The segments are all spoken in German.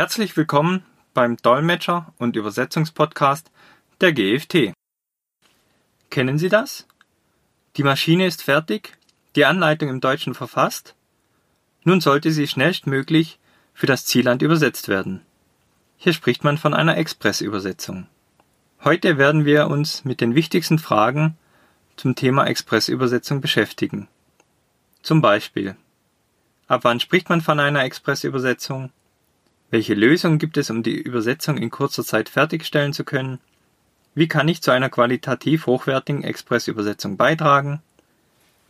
Herzlich willkommen beim Dolmetscher- und Übersetzungspodcast der GFT. Kennen Sie das? Die Maschine ist fertig, die Anleitung im Deutschen verfasst. Nun sollte sie schnellstmöglich für das Zielland übersetzt werden. Hier spricht man von einer Expressübersetzung. Heute werden wir uns mit den wichtigsten Fragen zum Thema Expressübersetzung beschäftigen. Zum Beispiel, ab wann spricht man von einer Expressübersetzung? Welche Lösung gibt es, um die Übersetzung in kurzer Zeit fertigstellen zu können? Wie kann ich zu einer qualitativ hochwertigen Expressübersetzung beitragen?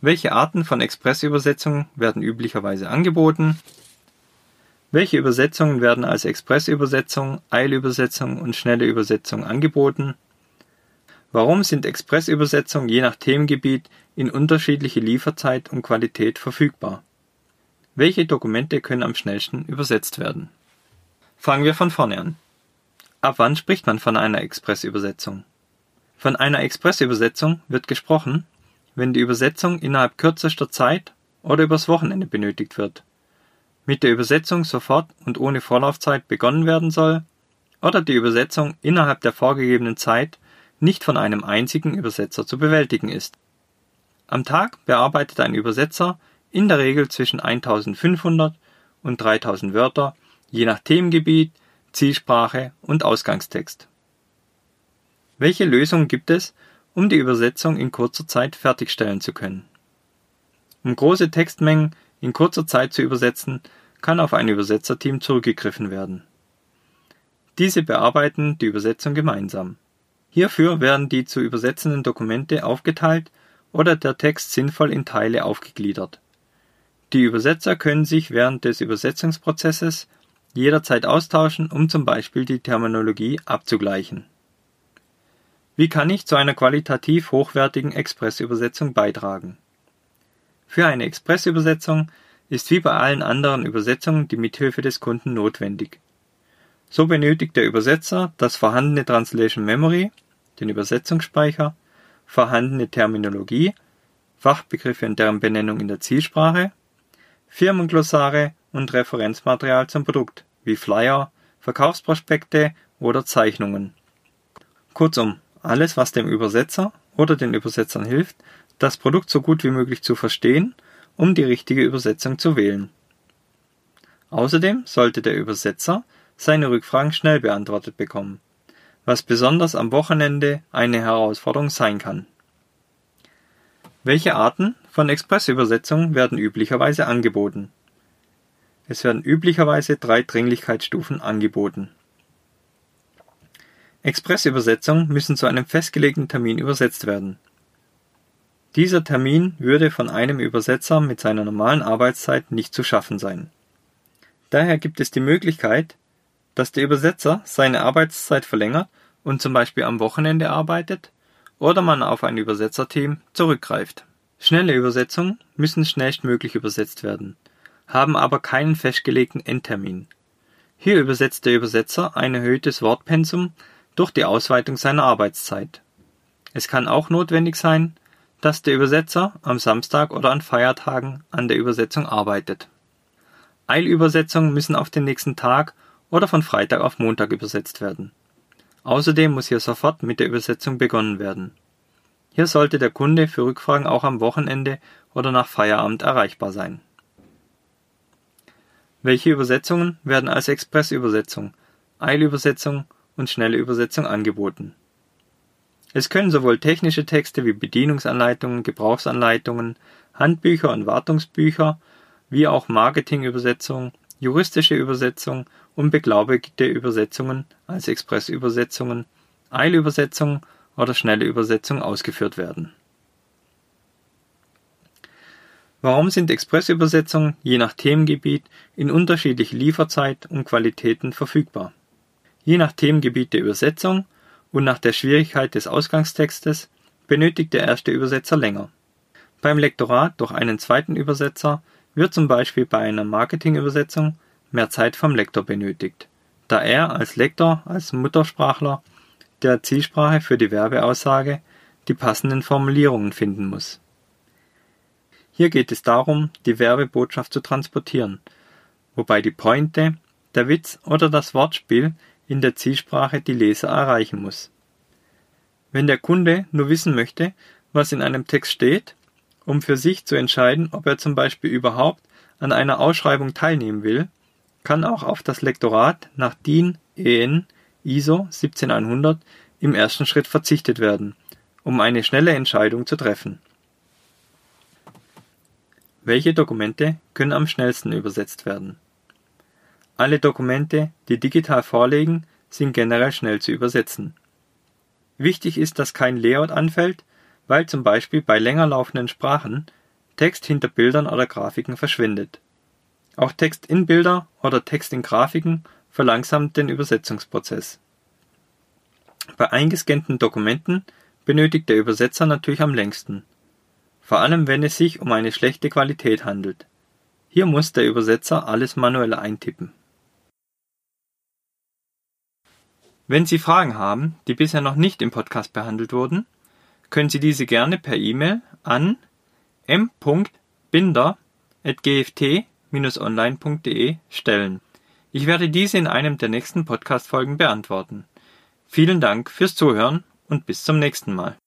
Welche Arten von Expressübersetzungen werden üblicherweise angeboten? Welche Übersetzungen werden als Expressübersetzung, Eilübersetzung und schnelle Übersetzung angeboten? Warum sind Expressübersetzungen je nach Themengebiet in unterschiedliche Lieferzeit und Qualität verfügbar? Welche Dokumente können am schnellsten übersetzt werden? Fangen wir von vorne an. Ab wann spricht man von einer Expressübersetzung? Von einer Expressübersetzung wird gesprochen, wenn die Übersetzung innerhalb kürzester Zeit oder übers Wochenende benötigt wird mit der Übersetzung sofort und ohne Vorlaufzeit begonnen werden soll oder die Übersetzung innerhalb der vorgegebenen Zeit nicht von einem einzigen Übersetzer zu bewältigen ist. Am Tag bearbeitet ein Übersetzer in der Regel zwischen 1500 und 3000 Wörter, je nach Themengebiet, Zielsprache und Ausgangstext. Welche Lösungen gibt es, um die Übersetzung in kurzer Zeit fertigstellen zu können? Um große Textmengen in kurzer Zeit zu übersetzen, kann auf ein Übersetzerteam zurückgegriffen werden. Diese bearbeiten die Übersetzung gemeinsam. Hierfür werden die zu übersetzenden Dokumente aufgeteilt oder der Text sinnvoll in Teile aufgegliedert. Die Übersetzer können sich während des Übersetzungsprozesses jederzeit austauschen, um zum Beispiel die Terminologie abzugleichen. Wie kann ich zu einer qualitativ hochwertigen Expressübersetzung beitragen? Für eine Expressübersetzung ist wie bei allen anderen Übersetzungen die Mithilfe des Kunden notwendig. So benötigt der Übersetzer das vorhandene Translation Memory, den Übersetzungsspeicher, vorhandene Terminologie, Fachbegriffe und deren Benennung in der Zielsprache, Firmenglossare und Referenzmaterial zum Produkt, wie Flyer, Verkaufsprospekte oder Zeichnungen. Kurzum, alles, was dem Übersetzer oder den Übersetzern hilft, das Produkt so gut wie möglich zu verstehen, um die richtige Übersetzung zu wählen. Außerdem sollte der Übersetzer seine Rückfragen schnell beantwortet bekommen, was besonders am Wochenende eine Herausforderung sein kann. Welche Arten von Expressübersetzungen werden üblicherweise angeboten? Es werden üblicherweise drei Dringlichkeitsstufen angeboten. Expressübersetzungen müssen zu einem festgelegten Termin übersetzt werden dieser Termin würde von einem Übersetzer mit seiner normalen Arbeitszeit nicht zu schaffen sein. Daher gibt es die Möglichkeit, dass der Übersetzer seine Arbeitszeit verlängert und zum Beispiel am Wochenende arbeitet oder man auf ein Übersetzerteam zurückgreift. Schnelle Übersetzungen müssen schnellstmöglich übersetzt werden, haben aber keinen festgelegten Endtermin. Hier übersetzt der Übersetzer ein erhöhtes Wortpensum durch die Ausweitung seiner Arbeitszeit. Es kann auch notwendig sein, dass der Übersetzer am Samstag oder an Feiertagen an der Übersetzung arbeitet. Eilübersetzungen müssen auf den nächsten Tag oder von Freitag auf Montag übersetzt werden. Außerdem muss hier sofort mit der Übersetzung begonnen werden. Hier sollte der Kunde für Rückfragen auch am Wochenende oder nach Feierabend erreichbar sein. Welche Übersetzungen werden als Expressübersetzung, Eilübersetzung und schnelle Übersetzung angeboten es können sowohl technische Texte wie Bedienungsanleitungen, Gebrauchsanleitungen, Handbücher und Wartungsbücher wie auch Marketingübersetzungen, juristische Übersetzungen und beglaubigte Übersetzungen als Expressübersetzungen, Eilübersetzungen oder schnelle Übersetzungen ausgeführt werden. Warum sind Expressübersetzungen je nach Themengebiet in unterschiedlicher Lieferzeit und Qualitäten verfügbar? Je nach Themengebiet der Übersetzung und nach der Schwierigkeit des Ausgangstextes benötigt der erste Übersetzer länger. Beim Lektorat durch einen zweiten Übersetzer wird zum Beispiel bei einer Marketingübersetzung mehr Zeit vom Lektor benötigt, da er als Lektor, als Muttersprachler der Zielsprache für die Werbeaussage die passenden Formulierungen finden muss. Hier geht es darum, die Werbebotschaft zu transportieren, wobei die Pointe der Witz oder das Wortspiel in der Zielsprache die Leser erreichen muss. Wenn der Kunde nur wissen möchte, was in einem Text steht, um für sich zu entscheiden, ob er zum Beispiel überhaupt an einer Ausschreibung teilnehmen will, kann auch auf das Lektorat nach DIN EN ISO 17100 im ersten Schritt verzichtet werden, um eine schnelle Entscheidung zu treffen. Welche Dokumente können am schnellsten übersetzt werden? Alle Dokumente, die digital vorliegen, sind generell schnell zu übersetzen. Wichtig ist, dass kein Layout anfällt, weil zum Beispiel bei länger laufenden Sprachen Text hinter Bildern oder Grafiken verschwindet. Auch Text in Bilder oder Text in Grafiken verlangsamt den Übersetzungsprozess. Bei eingescannten Dokumenten benötigt der Übersetzer natürlich am längsten, vor allem wenn es sich um eine schlechte Qualität handelt. Hier muss der Übersetzer alles manuell eintippen. Wenn Sie Fragen haben, die bisher noch nicht im Podcast behandelt wurden, können Sie diese gerne per E-Mail an m.binder.gft-online.de stellen. Ich werde diese in einem der nächsten Podcast-Folgen beantworten. Vielen Dank fürs Zuhören und bis zum nächsten Mal.